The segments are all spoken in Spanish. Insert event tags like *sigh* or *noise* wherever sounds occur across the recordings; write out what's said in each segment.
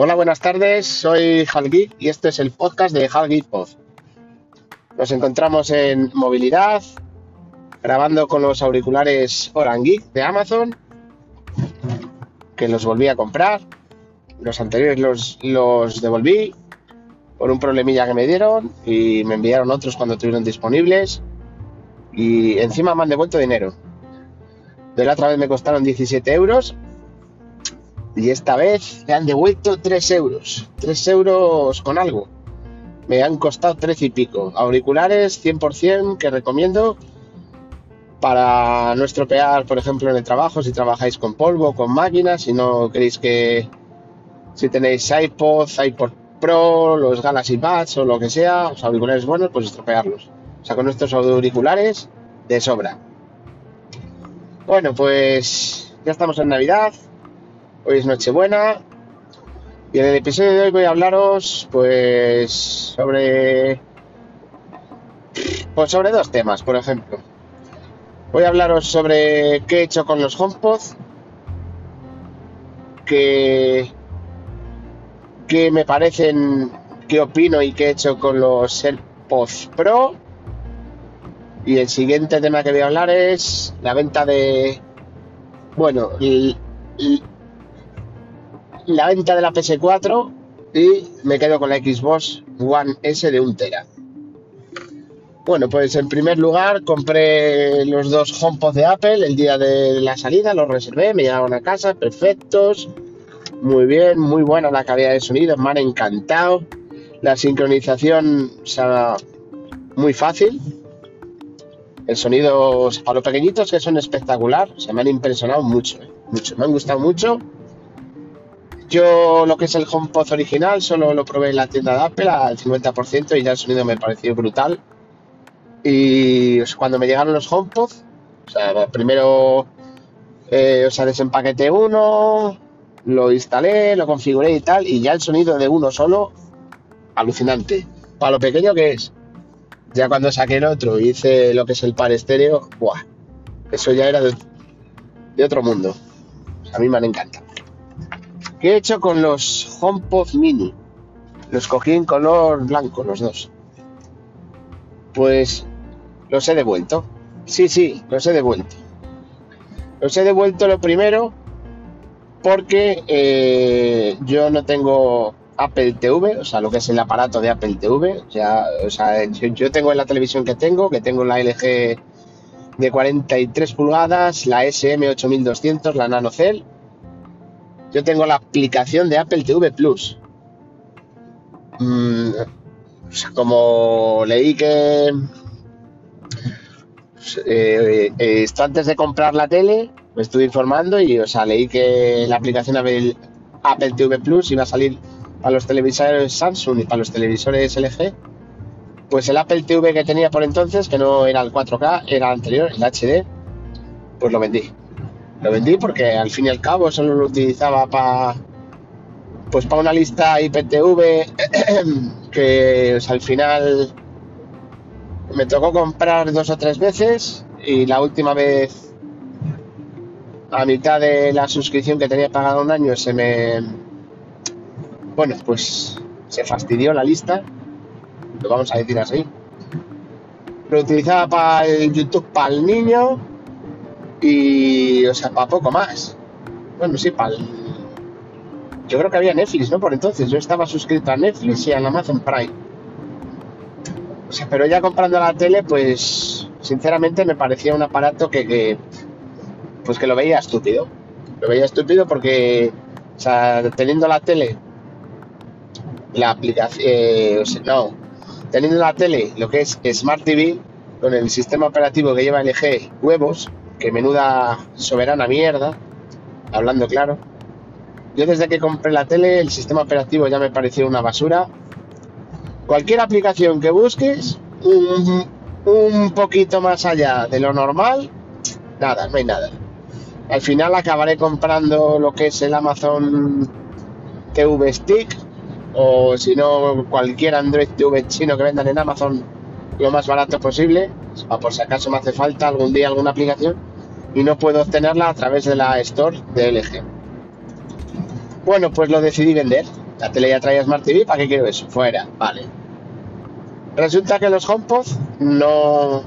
Hola, buenas tardes. Soy Hal Geek y este es el podcast de Hal Geek Pod. Nos encontramos en movilidad, grabando con los auriculares Oran Geek de Amazon, que los volví a comprar. Los anteriores los, los devolví por un problemilla que me dieron y me enviaron otros cuando estuvieron disponibles. Y encima me han devuelto dinero. De la otra vez me costaron 17 euros y esta vez me han devuelto 3 euros. 3 euros con algo. Me han costado 13 y pico. Auriculares 100% que recomiendo para no estropear, por ejemplo, en el trabajo, si trabajáis con polvo, con máquinas, si no queréis que, si tenéis iPod, iPod Pro, los Galaxy Buds o lo que sea, los auriculares buenos, pues estropearlos. O sea, con estos auriculares de sobra. Bueno, pues ya estamos en Navidad, Hoy es Nochebuena y en el episodio de hoy voy a hablaros pues sobre pues sobre dos temas, por ejemplo. Voy a hablaros sobre qué he hecho con los HomePod, qué, qué me parecen, qué opino y qué he hecho con los AirPods Pro. Y el siguiente tema que voy a hablar es la venta de, bueno, la venta de la PS4 y me quedo con la Xbox One S de 1 tera. Bueno, pues en primer lugar compré los dos HomePod de Apple el día de la salida, los reservé, me llegaron a casa, perfectos, muy bien, muy buena la calidad de sonido, me han encantado. La sincronización o muy fácil. El sonido, para los pequeñitos que son espectacular, se me han impresionado mucho, mucho, me han gustado mucho yo lo que es el HomePod original solo lo probé en la tienda de Apple al 50% y ya el sonido me pareció brutal. Y cuando me llegaron los HomePod, o sea, primero eh, o desempaqueté uno, lo instalé, lo configuré y tal, y ya el sonido de uno solo, alucinante. Para lo pequeño que es. Ya cuando saqué el otro y hice lo que es el par estéreo, ¡buah! Eso ya era de, de otro mundo. A mí me han encantado. ¿Qué he hecho con los HomePod Mini? Los cogí en color blanco, los dos. Pues los he devuelto. Sí, sí, los he devuelto. Los he devuelto lo primero porque eh, yo no tengo Apple TV, o sea, lo que es el aparato de Apple TV. O sea, yo tengo en la televisión que tengo, que tengo la LG de 43 pulgadas, la SM8200, la NanoCell yo tengo la aplicación de Apple TV Plus. Mm, como leí que eh, eh, esto antes de comprar la tele, me estuve informando y o sea, leí que la aplicación Apple, Apple TV Plus iba a salir para los televisores Samsung y para los televisores LG. Pues el Apple TV que tenía por entonces, que no era el 4K, era el anterior, el HD, pues lo vendí. Lo vendí porque al fin y al cabo solo lo utilizaba para pues para una lista IPTV *clears throat* que al final me tocó comprar dos o tres veces y la última vez a mitad de la suscripción que tenía pagado un año se me bueno pues se fastidió la lista lo vamos a decir así. Lo utilizaba para el YouTube para el niño y, o sea, para poco más. Bueno, sí, para Yo creo que había Netflix, ¿no? Por entonces, yo estaba suscrito a Netflix y a Amazon Prime. O sea, pero ya comprando la tele, pues, sinceramente me parecía un aparato que, pues que lo veía estúpido. Lo veía estúpido porque, o sea, teniendo la tele, la aplicación, eh, o sea, no, teniendo la tele, lo que es Smart TV, con el sistema operativo que lleva LG, huevos, que menuda soberana mierda, hablando claro. Yo desde que compré la tele, el sistema operativo ya me pareció una basura. Cualquier aplicación que busques, un, poquito más allá de lo normal, nada, no hay nada. Al final acabaré comprando lo que es el Amazon TV Stick o si no cualquier Android TV chino que vendan en Amazon lo más barato posible, por si acaso me hace falta algún día alguna aplicación y no puedo obtenerla a través de la Store de LG. Bueno, pues lo decidí vender. La tele ya traía Smart TV, ¿para qué quiero eso? Fuera, vale. Resulta que los HomePod no...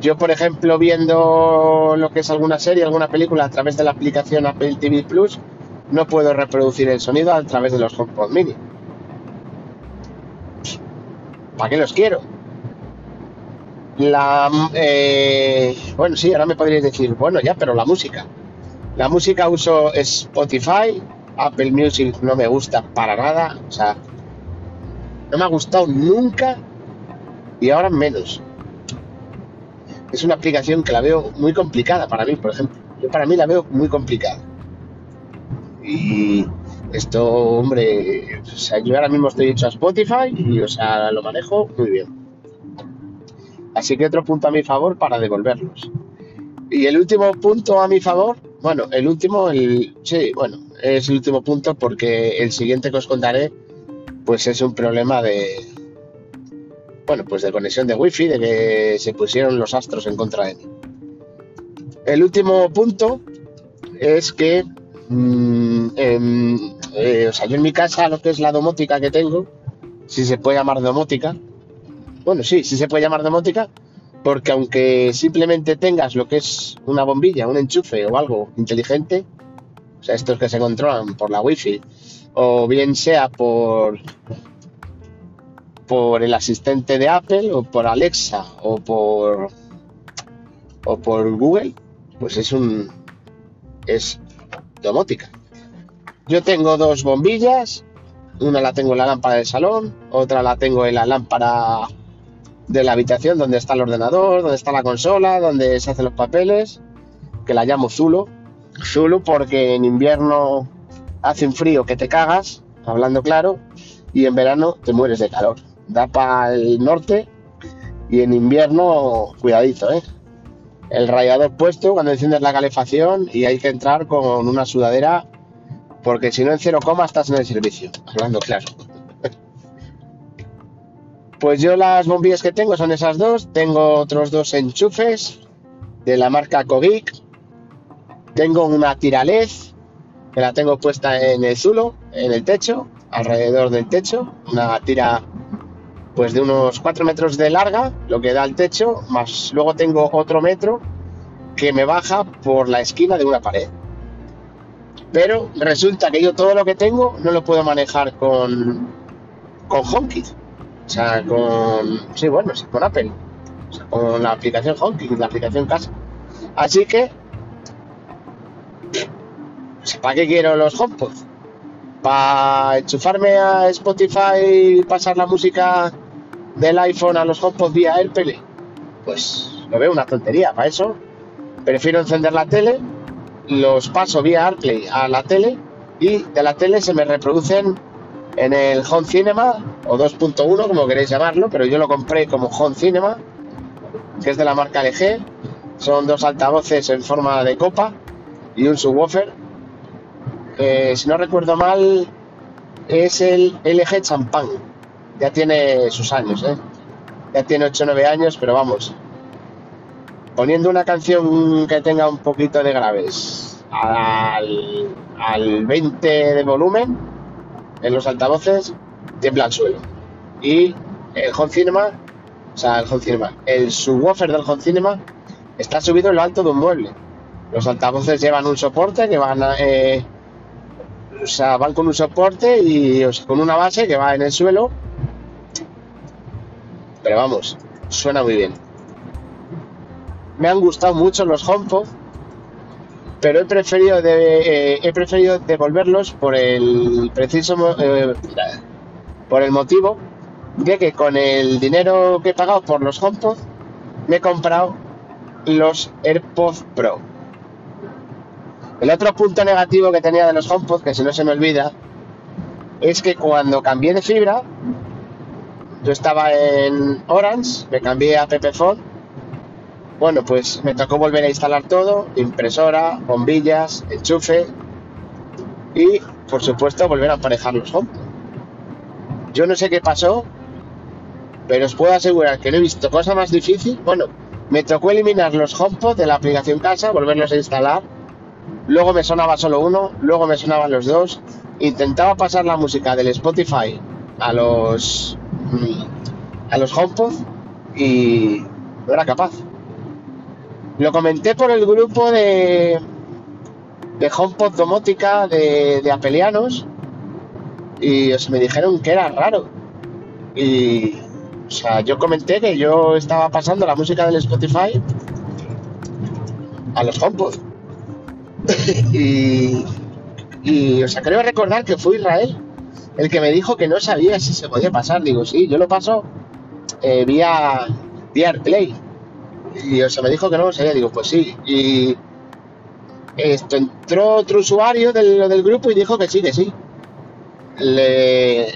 Yo, por ejemplo, viendo lo que es alguna serie, alguna película a través de la aplicación Apple TV Plus, no puedo reproducir el sonido a través de los HomePod mini. ¿Para qué los quiero? La, eh, bueno, sí, ahora me podríais decir, bueno, ya, pero la música. La música uso Spotify, Apple Music no me gusta para nada, o sea, no me ha gustado nunca y ahora menos. Es una aplicación que la veo muy complicada para mí, por ejemplo. Yo para mí la veo muy complicada. Y esto, hombre, yo ahora mismo estoy hecho a Spotify y, o sea, lo manejo muy bien. Así que otro punto a mi favor para devolverlos. Y el último punto a mi favor, bueno, el último, el, sí, bueno, es el último punto porque el siguiente que os contaré, pues es un problema de, bueno, pues de conexión de wifi, de que se pusieron los astros en contra de mí. El último punto es que, mm, em, eh, o sea, yo en mi casa, lo que es la domótica que tengo, si se puede llamar domótica, bueno, sí, sí se puede llamar domótica, porque aunque simplemente tengas lo que es una bombilla, un enchufe o algo inteligente, o sea, estos que se controlan por la wifi, o bien sea por por el asistente de Apple o por Alexa o por o por Google, pues es un es Yo tengo dos bombillas, una la tengo en la lámpara del salón, otra la tengo en la lámpara de la habitación donde está el ordenador, donde está la consola, donde se hacen los papeles, que la llamo Zulu. Zulu porque en invierno hace un frío que te cagas, hablando claro, y en verano te mueres de calor. Da para el norte y en invierno, cuidadito, ¿eh? El radiador puesto cuando enciendes la calefacción y hay que entrar con una sudadera porque si no en cero coma estás en el servicio, hablando claro. *laughs* Pues yo las bombillas que tengo son esas dos. Tengo otros dos enchufes de la marca Cogic. Tengo una tira LED que la tengo puesta en el zulo, en el techo, alrededor del techo. Una tira pues de unos 4 metros de larga, lo que da el techo, más luego tengo otro metro que me baja por la esquina de una pared. Pero resulta que yo todo lo que tengo no lo puedo manejar con, con HomeKit. O sea, con. Sí, bueno, con Apple. O sea, con la aplicación HomeKit, la aplicación casa. Así que. ¿Para qué quiero los HomePod? ¿Para enchufarme a Spotify y pasar la música del iPhone a los HomePod vía AirPlay? Pues lo veo una tontería. Para eso prefiero encender la tele, los paso vía AirPlay a la tele y de la tele se me reproducen en el Home Cinema o 2.1 como queréis llamarlo, pero yo lo compré como Home Cinema, que es de la marca LG. Son dos altavoces en forma de copa y un subwoofer. Eh, si no recuerdo mal, es el LG Champagne. Ya tiene sus años, ¿eh? Ya tiene 8 o 9 años, pero vamos. Poniendo una canción que tenga un poquito de graves al, al 20 de volumen, en los altavoces tiembla el suelo. Y el home cinema, o sea, el home cinema, el subwoofer del home cinema está subido en lo alto de un mueble. Los altavoces llevan un soporte que van eh, o sea, van con un soporte y con una base que va en el suelo. Pero vamos, suena muy bien. Me han gustado mucho los HomePod pero he preferido, eh, he preferido devolverlos por el preciso eh, por el motivo de que con el dinero que he pagado por los HomePod me he comprado los AirPods Pro. El otro punto negativo que tenía de los HomePod, que si no se me olvida, es que cuando cambié de fibra, yo estaba en Orange, me cambié a Pepephone bueno, pues me tocó volver a instalar todo, impresora, bombillas, enchufe y, por supuesto, volver a aparejar los HomePod. Yo no sé qué pasó, pero os puedo asegurar que no he visto cosa más difícil. Bueno, me tocó eliminar los HomePod de la aplicación casa, volverlos a instalar luego me sonaba solo uno, luego me sonaban los dos. Intentaba pasar la música del Spotify a los a los HomePod y no era capaz. Lo comenté por el grupo de de HomePod domótica de, de apelianos y me dijeron que era raro. Y o sea, yo comenté que yo estaba pasando la música del Spotify a los HomePod. *laughs* y, y, o sea, creo recordar que fue Israel el que me dijo que no sabía si se podía pasar. Digo, sí, yo lo paso eh, vía, vía AirPlay. Y o sea, me dijo que no lo sabía. Digo, pues sí. Y esto entró otro usuario del, del grupo y dijo que sí, que sí. Le,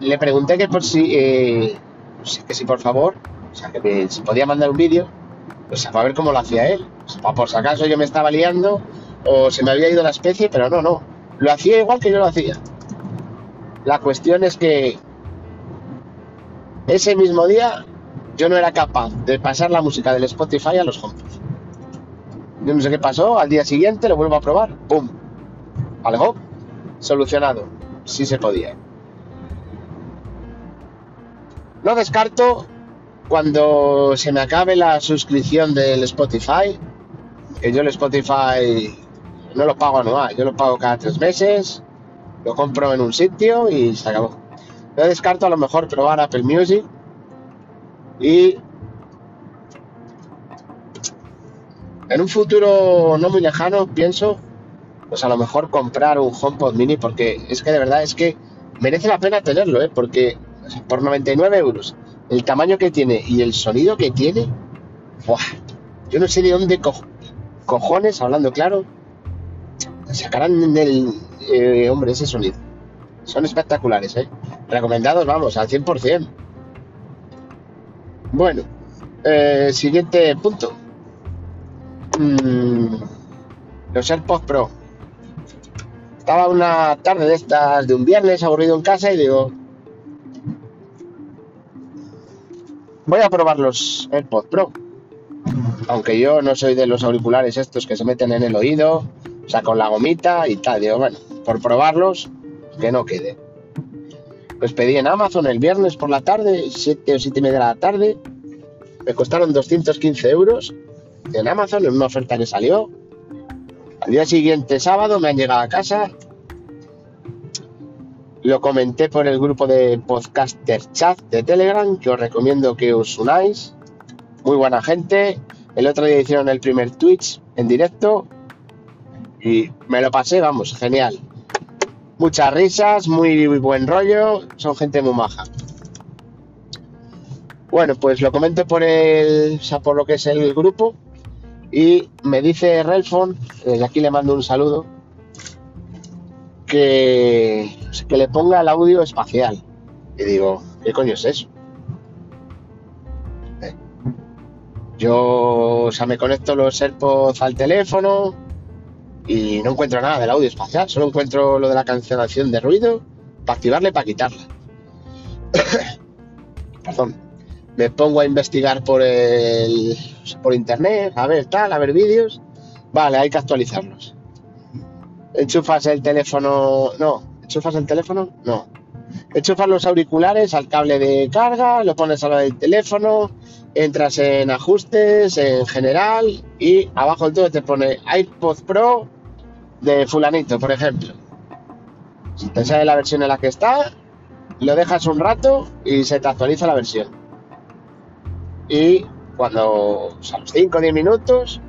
le pregunté que por si, eh, que si por favor, o sea, que si podía mandar un vídeo, pues para ver cómo lo hacía él. para por si acaso yo me estaba liando o se me había ido la especie, pero no, no. Lo hacía igual que yo lo hacía. La cuestión es que ese mismo día yo no era capaz de pasar la música del Spotify a los HomePod. Yo no sé qué pasó, al día siguiente lo vuelvo a probar, ¡pum! Algo solucionado, sí se podía. No descarto cuando se me acabe la suscripción del Spotify, que yo el Spotify no lo pago anual, yo lo pago cada tres meses, lo compro en un sitio y se acabó. No descarto a lo mejor probar Apple Music y en un futuro no muy lejano pienso pues a lo mejor comprar un HomePod mini porque es que de verdad es que merece la pena tenerlo, ¿eh? porque por 99 euros. El tamaño que tiene y el sonido que tiene, yo no sé de dónde cojones, hablando claro, sacarán del eh, hombre ese sonido. Son espectaculares, ¿eh? Recomendados, vamos, al 100%. Bueno, eh, siguiente punto. Mm, los AirPods Pro. Estaba una tarde de estas de un viernes aburrido en casa y digo, Voy a probar los AirPods Pro. Aunque yo no soy de los auriculares estos que se meten en el oído, o sea, con la gomita y tal. Digo, bueno, por probarlos, que no quede. Los pedí en Amazon el viernes por la tarde, 7 o 7 y media de la tarde. Me costaron 215 euros en Amazon en una oferta que salió. Al día siguiente, sábado, me han llegado a casa lo comenté por el grupo de podcaster chat de Telegram, que os recomiendo que os unáis. Muy buena gente. El otro día hicieron el primer Twitch en directo y me lo pasé, vamos, genial. Muchas risas, muy, buen rollo, son gente muy maja. Bueno, pues lo comento por el, por lo que es el grupo y me dice Relfon, desde aquí le mando un saludo, que, que le ponga el audio espacial. Y digo, ¿qué coño es eso? Eh, yo, o sea, me conecto los AirPods al teléfono y no encuentro nada del audio espacial, solo encuentro lo de la cancelación de ruido para activarla y para quitarla. *coughs* Perdón. Me pongo a investigar por el por internet, a ver tal, a ver vídeos. Vale, hay que actualizarlos enchufas el teléfono, no, enchufas el teléfono, no. Enchufas los auriculares al cable de carga, lo pones a la del teléfono, entras en ajustes, en general y abajo del todo te pone iPod Pro de fulanito, por ejemplo. Si te sale la versión en la que está, lo dejas un rato y se te actualiza la versión. Y cuando, a los 5 o 10 minutos,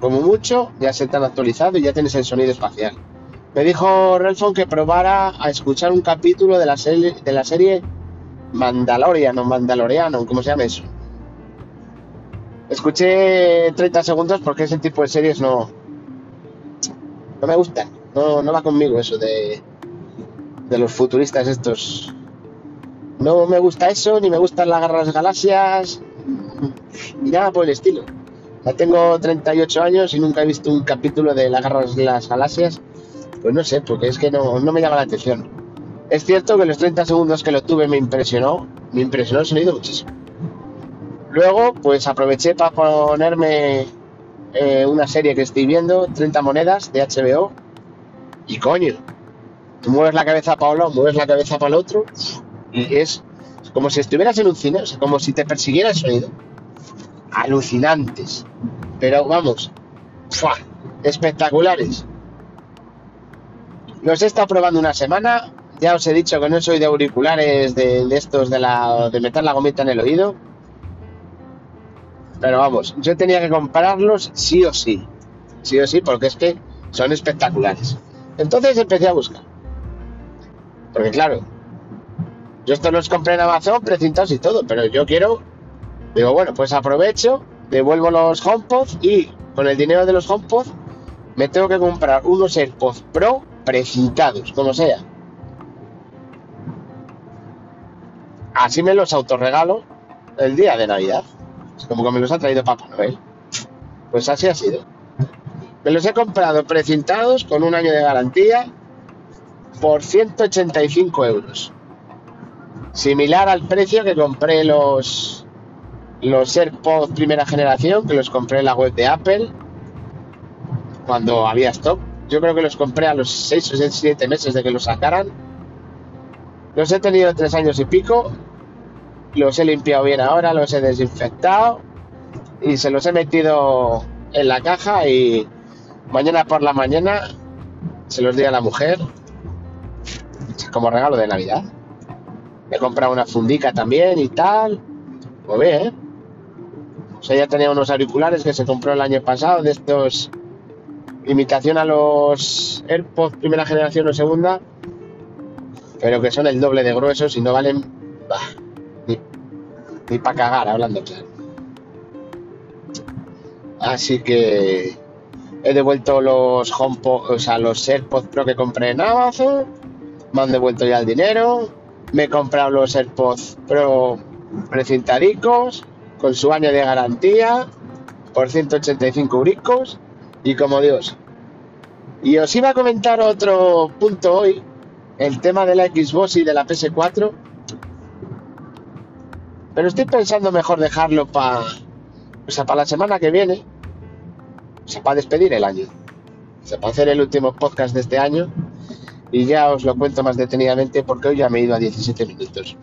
como mucho, ya se te han actualizado y ya tienes el sonido espacial. Me dijo Relfon que probara a escuchar un capítulo de la serie, de la serie Mandalorian o Mandaloriano, ¿cómo se llama eso? Escuché 30 segundos porque ese tipo de series no, no me gustan. No, no va conmigo eso de, de los futuristas estos. No me gusta eso, ni me gustan las garras galaxias, ni nada por el estilo. Ya tengo 38 años y nunca he visto un capítulo de La Guerra de las Galaxias. Pues no sé, porque es que no, me llama la atención. Es cierto que los 30 segundos que lo tuve me impresionó, me impresionó el sonido muchísimo. Luego, pues aproveché para ponerme eh, una serie que estoy viendo, 30 monedas de HBO. Y coño, mueves la cabeza para uno, mueves la cabeza para el otro. Y es como si estuvieras en un cine, o sea, como si te persiguiera el sonido. Alucinantes. Pero vamos, espectaculares. Los he estado probando una semana. Ya os he dicho que no soy de auriculares de, de estos de, la, de meter la gomita en el oído. Pero vamos, yo tenía que comprarlos sí o sí. Sí o sí, porque es que son espectaculares. Entonces empecé a buscar. Porque claro, yo estos los compré en Amazon precintados y todo, pero yo quiero, digo, bueno, pues aprovecho, devuelvo los HomePod y con el dinero de los HomePod me tengo que comprar unos AirPods Pro precintados, como sea. Así me los autorregalo el día de Navidad. Como que me los ha traído Papá Noel. Pues así ha sido. Me los he comprado precintados con un año de garantía por 185 euros. Similar al precio que compré los, los AirPods primera generación, que los compré en la web de Apple cuando había stock. Yo creo que los compré a los 6 o 7 meses de que los sacaran. Los he tenido 3 años y pico. Los he limpiado bien ahora, los he desinfectado y se los he metido en la caja y mañana por la mañana se los di a la mujer como regalo de Navidad. He comprado una fundica también y tal. Pues bien, ¿eh? O sea, ya tenía unos auriculares que se compró el año pasado de estos imitación a los AirPods primera generación o segunda, pero que son el doble de gruesos y no valen bah, ni, ni para cagar, hablando claro. Así que he devuelto los HomePod, o sea, los AirPods Pro que compré en Amazon, me han devuelto ya el dinero, me he comprado los AirPods Pro precintadicos con su año de garantía por 185 euricos y como Dios. Y os iba a comentar otro punto hoy, el tema de la Xbox y de la PS4. Pero estoy pensando mejor dejarlo para o sea, para la semana que viene. O sea, para despedir el año. O sea, para hacer el último podcast de este año. Y ya os lo cuento más detenidamente porque hoy ya me he ido a 17 minutos.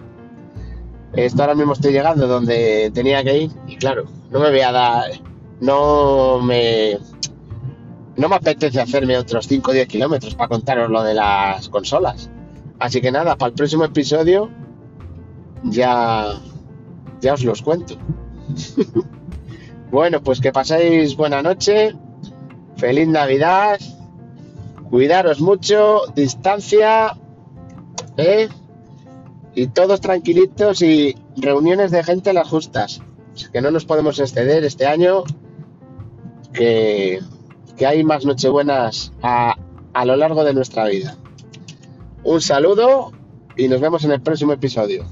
Esto ahora mismo estoy llegando donde tenía que ir y claro, no me voy a dar, no me, no me apetece hacerme otros 5 o 10 kilómetros para contaros lo de las consolas. Así que nada, para el próximo episodio ya, ya os los cuento. bueno, pues que paséis buena noche, feliz Navidad, cuidaros mucho, distancia, ¿eh? y todos tranquilitos y reuniones de gente las justas. Que no nos podemos exceder este año, que, que hay más nochebuenas a, a lo largo de nuestra vida. Un saludo y nos vemos en el próximo episodio.